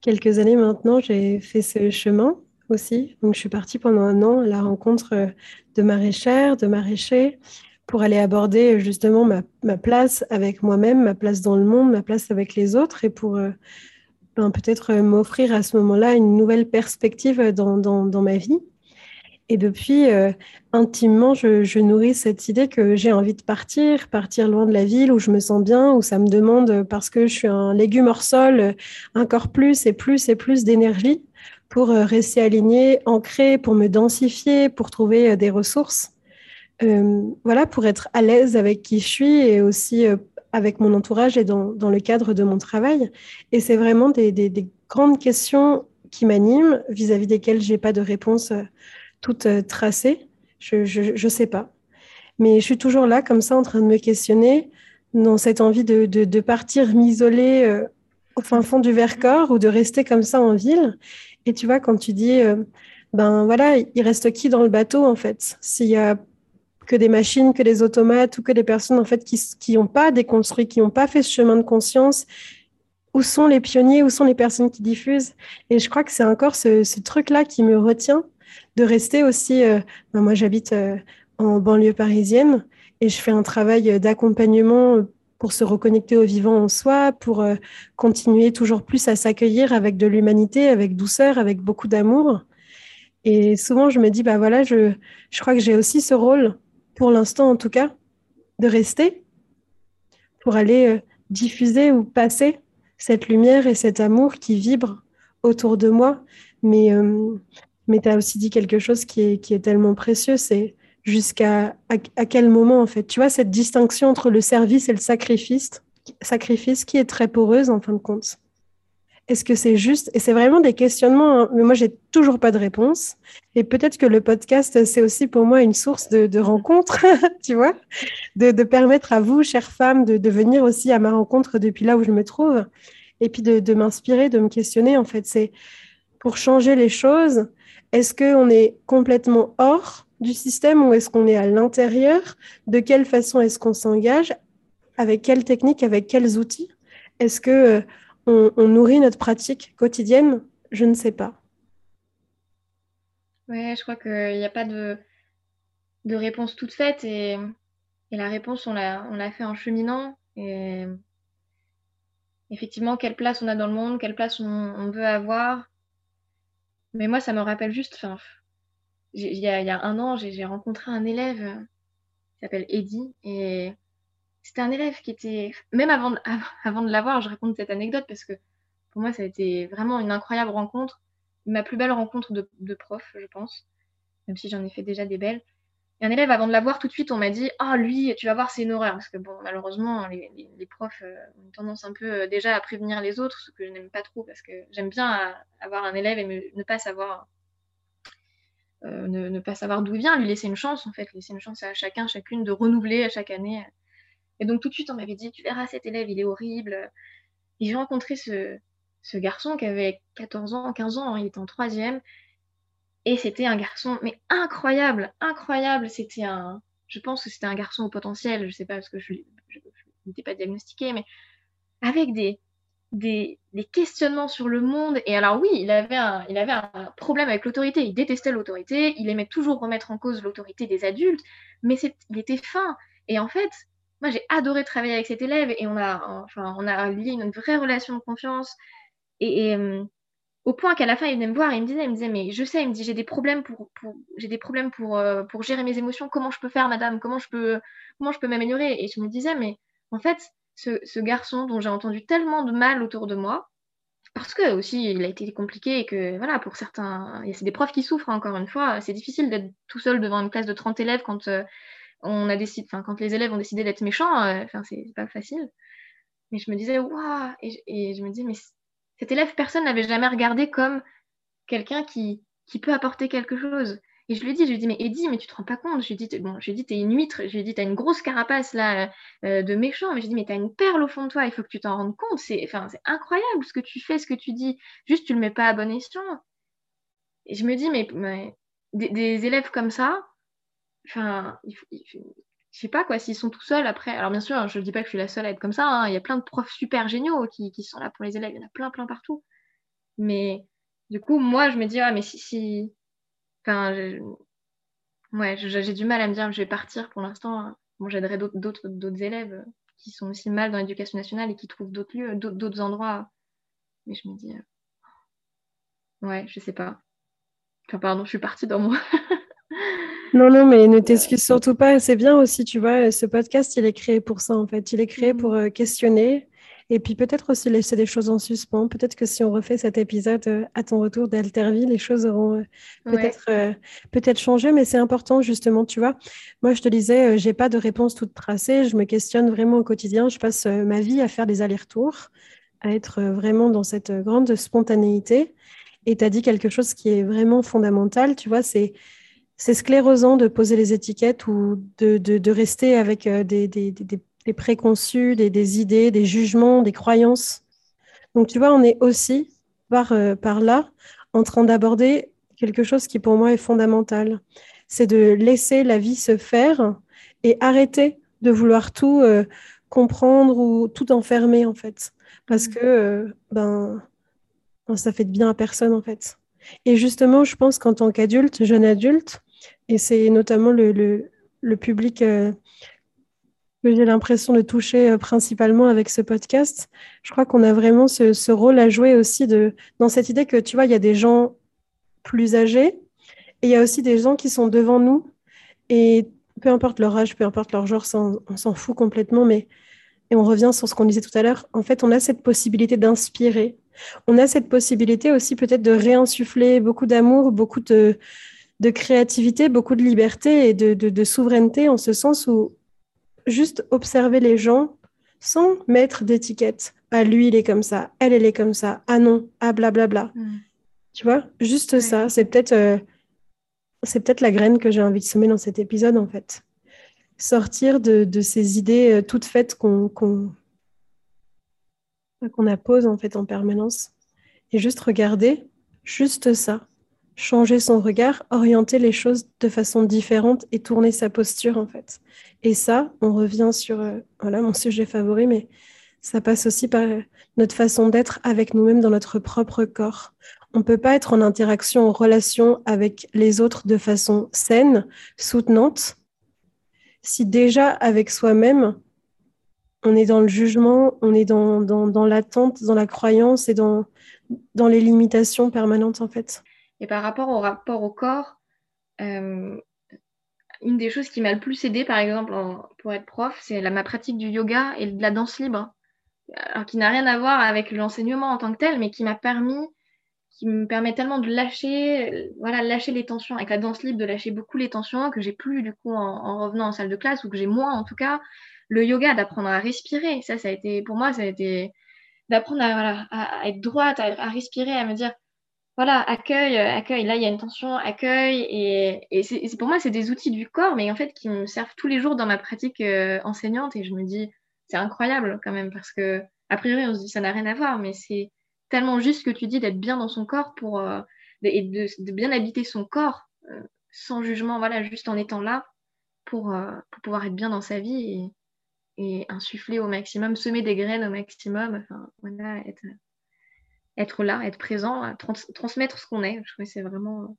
quelques années maintenant, j'ai fait ce chemin aussi. Donc, je suis partie pendant un an à la rencontre de maraîchères, de maraîchers, pour aller aborder justement ma, ma place avec moi-même, ma place dans le monde, ma place avec les autres, et pour euh, ben, peut-être m'offrir à ce moment-là une nouvelle perspective dans, dans, dans ma vie. Et depuis, euh, intimement, je, je, nourris cette idée que j'ai envie de partir, partir loin de la ville où je me sens bien, où ça me demande, parce que je suis un légume hors sol, encore plus et plus et plus d'énergie pour euh, rester aligné, ancré, pour me densifier, pour trouver euh, des ressources. Euh, voilà, pour être à l'aise avec qui je suis et aussi avec mon entourage et dans, le cadre de mon travail. Et c'est vraiment des, des, des, grandes questions qui m'animent, vis-à-vis desquelles je n'ai pas de réponse toute tracée. Je ne sais pas. Mais je suis toujours là, comme ça, en train de me questionner, dans cette envie de, de, de partir m'isoler au fin fond du Vercors ou de rester comme ça en ville. Et tu vois, quand tu dis, euh, ben voilà, il reste qui dans le bateau, en fait? S'il y a que des machines, que des automates ou que des personnes, en fait, qui n'ont pas déconstruit, qui n'ont pas fait ce chemin de conscience, où sont les pionniers, où sont les personnes qui diffusent? Et je crois que c'est encore ce, truc-là qui me retient de rester aussi. Euh, ben moi, j'habite euh, en banlieue parisienne et je fais un travail d'accompagnement pour se reconnecter au vivant en soi, pour euh, continuer toujours plus à s'accueillir avec de l'humanité, avec douceur, avec beaucoup d'amour. Et souvent, je me dis, bah voilà, je, je crois que j'ai aussi ce rôle, pour l'instant en tout cas, de rester, pour aller euh, diffuser ou passer cette lumière et cet amour qui vibre autour de moi. Mais, euh, mais tu as aussi dit quelque chose qui est, qui est tellement précieux, c'est jusqu'à à, quel moment, en fait? Tu vois, cette distinction entre le service et le sacrifice, sacrifice qui est très poreuse, en fin de compte. Est-ce que c'est juste? Et c'est vraiment des questionnements, hein, mais moi, j'ai toujours pas de réponse. Et peut-être que le podcast, c'est aussi pour moi une source de, de rencontres, tu vois, de, de, permettre à vous, chères femmes, de, de, venir aussi à ma rencontre depuis là où je me trouve, et puis de, de m'inspirer, de me questionner. En fait, c'est pour changer les choses. Est-ce qu'on est complètement hors du système ou est-ce qu'on est à l'intérieur? De quelle façon est-ce qu'on s'engage? Avec quelle technique? Avec quels outils? Est-ce que euh, on, nourrit notre pratique quotidienne? Je ne sais pas. Oui, je crois qu'il n'y a pas de, réponse toute faite et, la réponse, on l'a fait en cheminant. Et effectivement, quelle place on a dans le monde, quelle place on, veut avoir. Mais moi, ça me rappelle juste, il y, a, un an, j'ai rencontré un élève euh, qui s'appelle Eddie et c'était un élève qui était, même avant de, l'avoir, je raconte cette anecdote parce que pour moi, ça a été vraiment une incroyable rencontre, ma plus belle rencontre de, prof, je pense, même si j'en ai fait déjà des belles. Et un élève, avant de l'avoir, tout de suite, on m'a dit Ah, oh, lui, tu vas voir, c'est une horreur. Parce que, bon, malheureusement, les, profs euh, ont tendance un peu euh, déjà à prévenir les autres, ce que je n'aime pas trop, parce que j'aime bien avoir un élève et ne pas savoir euh, ne, ne, pas savoir d'où il vient, lui laisser une chance, en fait, laisser une chance à chacun, chacune de renouveler à chaque année. Et donc tout de suite, on m'avait dit, tu verras cet élève, il est horrible. Et j'ai rencontré ce, ce garçon qui avait 14 ans, 15 ans, hein, il était en troisième. Et c'était un garçon, mais incroyable, incroyable. C'était un, je pense que c'était un garçon au potentiel, je sais pas parce que je, n'étais pas diagnostiqué, mais avec des, des, questionnements sur le monde. Et alors oui, il avait un, il avait un problème avec l'autorité. Il détestait l'autorité. Il aimait toujours remettre en cause l'autorité des adultes. Mais il était fin. Et en fait, moi, j'ai adoré travailler avec cet élève. Et on a, enfin, on a lié une vraie relation de confiance. Et, euh, au point qu'à la fin, il venait me voir et il me disait, il me disait, mais je sais, il me dit, j'ai des problèmes pour, j'ai des problèmes pour, euh, pour gérer mes émotions. Comment je peux faire, madame? Comment je peux, comment je peux m'améliorer? Et je me disais, mais en fait, ce, garçon dont j'ai entendu tellement de mal autour de moi, parce que aussi il a été compliqué et que voilà, pour certains, c'est des profs qui souffrent encore une fois. C'est difficile d'être tout seul devant une classe de 30 élèves quand euh, on a décidé, quand les élèves ont décidé d'être méchants. Euh, enfin, c'est pas facile. Mais je me disais, waouh et, je me disais, mais cet élève, personne n'avait jamais regardé comme quelqu'un qui, qui peut apporter quelque chose. Et je lui dit, je lui dit, mais Eddie, mais tu te rends pas compte? Je lui dit, bon, je dit, t'es une huître. Je lui dit, t'as une grosse carapace là euh, de méchant. Mais je lui dit, mais t'as une perle au fond de toi. Il faut que tu t'en rendes compte. C'est incroyable ce que tu fais, ce que tu dis. Juste, tu le mets pas à bon escient. Et je me dis, mais, des, élèves comme ça, enfin, je sais pas quoi, s'ils sont tout seuls après. Alors bien sûr, je ne dis pas que je suis la seule à être comme ça. Hein. Il y a plein de profs super géniaux qui, qui, sont là pour les élèves. Il y en a plein, plein partout. Mais du coup, moi, je me dis, ah, mais si, si Enfin, ouais, j'ai du mal à me dire je vais partir pour l'instant. Bon, j'aiderai d'autres élèves qui sont aussi mal dans l'éducation nationale et qui trouvent d'autres lieux, d'autres endroits. Mais je me dis, euh, ouais, je sais pas. Enfin, pardon, je suis partie dans moi. non, non, mais ne t'excuse surtout pas. C'est bien aussi, tu vois, ce podcast, il est créé pour ça, en fait. Il est créé mmh. pour euh, questionner, et puis peut-être aussi laisser des choses en suspens. Peut-être que si on refait cet épisode euh, à ton retour d'Alterville, les choses auront euh, peut-être euh, peut-être changé, mais c'est important justement, tu vois. Moi, je te disais, j'ai pas de réponse toute tracée. Je me questionne vraiment au quotidien. Je passe ma vie à faire des allers-retours, à être vraiment dans cette grande spontanéité. Et tu as dit quelque chose qui est vraiment fondamental, tu vois, c'est c'est sclérosant de poser les étiquettes ou de, de, de rester avec des, des, des, des préconçus, des, idées, des jugements, des croyances. Donc, tu vois, on est aussi par, euh, par là en train d'aborder quelque chose qui pour moi est fondamental. C'est de laisser la vie se faire et arrêter de vouloir tout euh, comprendre ou tout enfermer, en fait. Parce que euh, ben, ben, ça fait de bien à personne, en fait. Et justement, je pense qu'en tant qu'adulte, jeune adulte, et c'est notamment le, le, public que j'ai l'impression de toucher euh, principalement avec ce podcast. Je crois qu'on a vraiment ce, rôle à jouer aussi de, dans cette idée que, tu vois, il y a des gens plus âgés et il y a aussi des gens qui sont devant nous. Et peu importe leur âge, peu importe leur genre, on, s'en fout complètement. Mais et on revient sur ce qu'on disait tout à l'heure. En fait, on a cette possibilité d'inspirer. On a cette possibilité aussi peut-être de réinsuffler beaucoup d'amour, beaucoup de, de, créativité, beaucoup de liberté et de, de, de souveraineté en ce sens où juste observer les gens sans mettre d'étiquette. Ah, lui, il est comme ça. Elle, elle est comme ça. Ah non. Ah, blablabla. Mm. Tu vois? Juste ça. C'est peut-être euh, c'est peut-être la graine que j'ai envie de semer dans cet épisode, en fait. Sortir de, ces idées euh, toutes faites qu'on qu'on appose, en fait, en permanence. Et juste regarder juste ça changer son regard, orienter les choses de façon différente et tourner sa posture en fait. Et ça, on revient sur euh, voilà mon sujet favori, mais ça passe aussi par notre façon d'être avec nous-mêmes dans notre propre corps. On ne peut pas être en interaction, en relation avec les autres de façon saine, soutenante, si déjà avec soi-même, on est dans le jugement, on est dans, dans, dans l'attente, dans la croyance et dans, dans les limitations permanentes en fait. Et par rapport au rapport au corps, euh, une des choses qui m'a le plus aidé, par exemple, pour être prof, c'est ma pratique du yoga et de la danse libre. Qui n'a rien à voir avec l'enseignement en tant que tel, mais qui m'a permis, qui me permet tellement de lâcher, voilà, lâcher les tensions. Avec la danse libre, de lâcher beaucoup les tensions que j'ai plus du coup en, revenant en salle de classe ou que j'ai moins en tout cas. Le yoga, d'apprendre à respirer, ça, ça a été, pour moi, ça a été d'apprendre à, être droite, à respirer, à me dire voilà, accueil, euh, accueil. Là, il y a une tension, accueil. Et, et c'est, pour moi, c'est des outils du corps, mais en fait, qui me servent tous les jours dans ma pratique euh, enseignante. Et je me dis, c'est incroyable quand même, parce que, a priori, on se dit, ça n'a rien à voir, mais c'est tellement juste que tu dis d'être bien dans son corps pour, euh, et de, bien habiter son corps sans jugement, voilà, juste en étant là pour, pour pouvoir être bien dans sa vie. et insuffler au maximum, semer des graines au maximum, enfin voilà, être, être là, être présent, transmettre ce qu'on est. Je trouve que c'est vraiment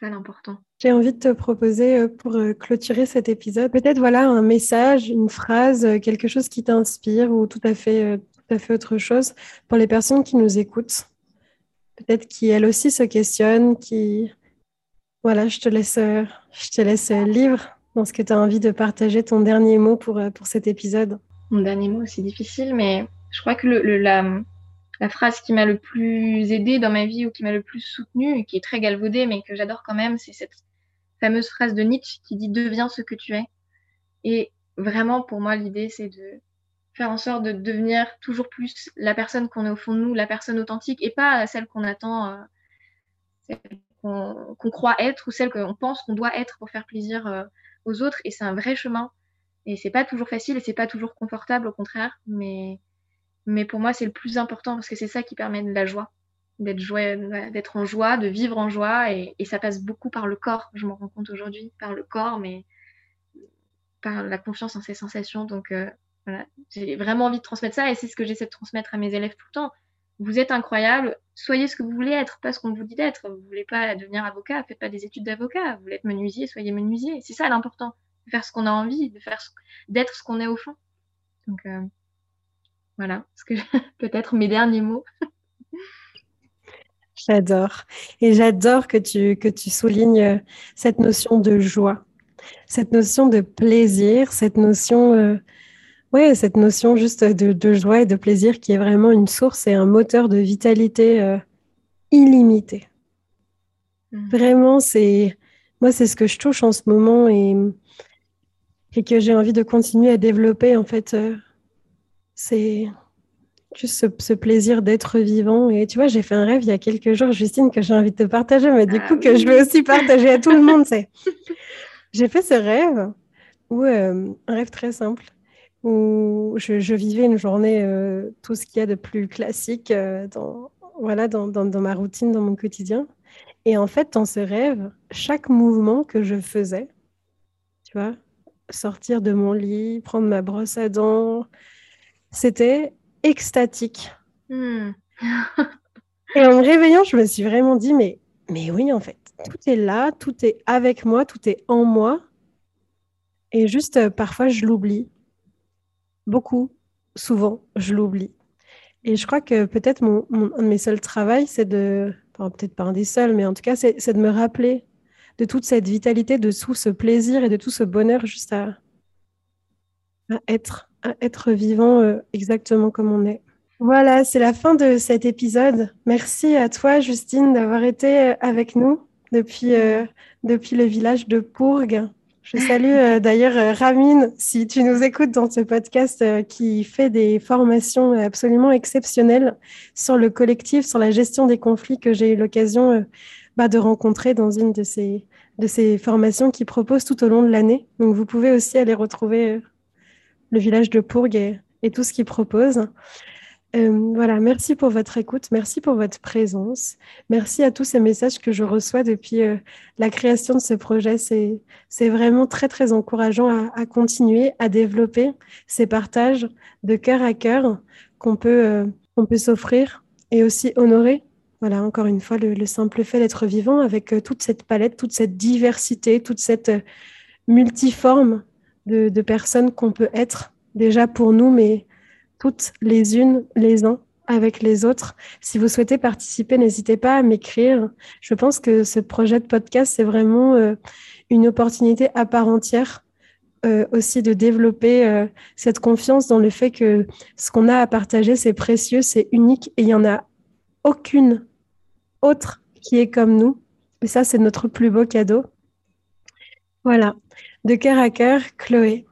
ça l'important. J'ai envie de te proposer euh, pour euh, clôturer cet épisode, peut-être voilà un message, une phrase, euh, quelque chose qui t'inspire ou tout à fait, tout à fait autre chose pour les personnes qui nous écoutent. Peut-être qui elles aussi se questionnent, qui voilà, je te laisse, je te laisse libre dans ce que tu as envie de partager ton dernier mot pour, pour cet épisode. Mon dernier mot, c'est difficile, mais je crois que le, la, la phrase qui m'a le plus aidée dans ma vie ou qui m'a le plus soutenue, qui est très galvaudée, mais que j'adore quand même, c'est cette fameuse phrase de Nietzsche qui dit Deviens ce que tu es. Et vraiment, pour moi, l'idée, c'est de faire en sorte de devenir toujours plus la personne qu'on est au fond de nous, la personne authentique, et pas celle qu'on attend, euh, celle qu'on croit être ou celle qu'on pense qu'on doit être pour faire plaisir euh, aux autres. Et c'est un vrai chemin. Et c'est pas toujours facile et c'est pas toujours confortable, au contraire, mais mais pour moi, c'est le plus important parce que c'est ça qui permet de la joie, d'être en joie, de vivre en joie. Et, ça passe beaucoup par le corps. Je m'en rends compte aujourd'hui, par le corps, mais par la confiance en ses sensations. Donc euh, voilà, j'ai vraiment envie de transmettre ça et c'est ce que j'essaie de transmettre à mes élèves tout le temps. Vous êtes incroyable, soyez ce que vous voulez être, pas ce qu'on vous dit d'être. Vous voulez pas devenir avocat, faites pas des études d'avocat. Vous voulez être menuisier, soyez menuisier. C'est ça l'important, de faire ce qu'on a envie, de faire d'être ce qu'on est au fond. Donc euh, voilà, ce que peut-être mes derniers mots. J'adore. Et j'adore que tu, que tu soulignes euh, cette notion de joie, cette notion de plaisir, cette notion, euh, ouais, cette notion juste de, joie et de plaisir qui est vraiment une source et un moteur de vitalité euh, illimité. Mmh. Vraiment, c'est moi, c'est ce que je touche en ce moment et, et que j'ai envie de continuer à développer en fait c'est juste ce, plaisir d'être vivant. Et tu vois, j'ai fait un rêve il y a quelques jours, Justine, que j'ai envie de te partager, mais du ah coup, que je veux aussi partager à tout le monde. C'est... J'ai fait ce rêve, où, euh, un rêve très simple, où je, vivais une journée, euh, tout ce qu'il y a de plus classique euh, dans, voilà, dans, dans, dans, ma routine, dans mon quotidien. Et en fait, dans ce rêve, chaque mouvement que je faisais, tu vois, sortir de mon lit, prendre ma brosse à dents, c'était extatique. Hmm. et en me réveillant, je me suis vraiment dit, mais, mais oui, en fait, tout est là, tout est avec moi, tout est en moi. Et juste, euh, parfois, je l'oublie. Beaucoup, souvent, je l'oublie. Et je crois que peut-être mon, un de mes seuls travaux, c'est de, peut-être pas un des seuls, mais en tout cas, c'est de me rappeler de toute cette vitalité, de tout ce plaisir et de tout ce bonheur juste à être être vivant euh, exactement comme on est. Voilà, c'est la fin de cet épisode. Merci à toi, Justine, d'avoir été euh, avec nous depuis, euh, depuis le village de Pourgue. Je salue d'ailleurs Ramine, si tu nous écoutes dans ce podcast, qui fait des formations absolument exceptionnelles sur le collectif, sur la gestion des conflits que j'ai eu l'occasion bah, de rencontrer dans une de ces, de ces formations qu'il propose tout au long de l'année. Donc vous pouvez aussi aller retrouver le village de Pourgue et, tout ce qu'il propose. Euh, voilà, merci pour votre écoute, merci pour votre présence, merci à tous ces messages que je reçois depuis euh, la création de ce projet. C'est, vraiment très, très encourageant à, continuer à développer ces partages de cœur à cœur qu'on peut, euh, peut s'offrir et aussi honorer. Voilà, encore une fois, le, simple fait d'être vivant avec toute cette palette, toute cette diversité, toute cette multiforme de, personnes qu'on peut être déjà pour nous, mais toutes les unes, les uns avec les autres. Si vous souhaitez participer, n'hésitez pas à m'écrire. Je pense que ce projet de podcast, c'est vraiment euh, une opportunité à part entière euh, aussi de développer euh, cette confiance dans le fait que ce qu'on a à partager, c'est précieux, c'est unique et il n'y en a aucune autre qui est comme nous. Et ça, c'est notre plus beau cadeau. Voilà. De cœur à cœur, Chloé.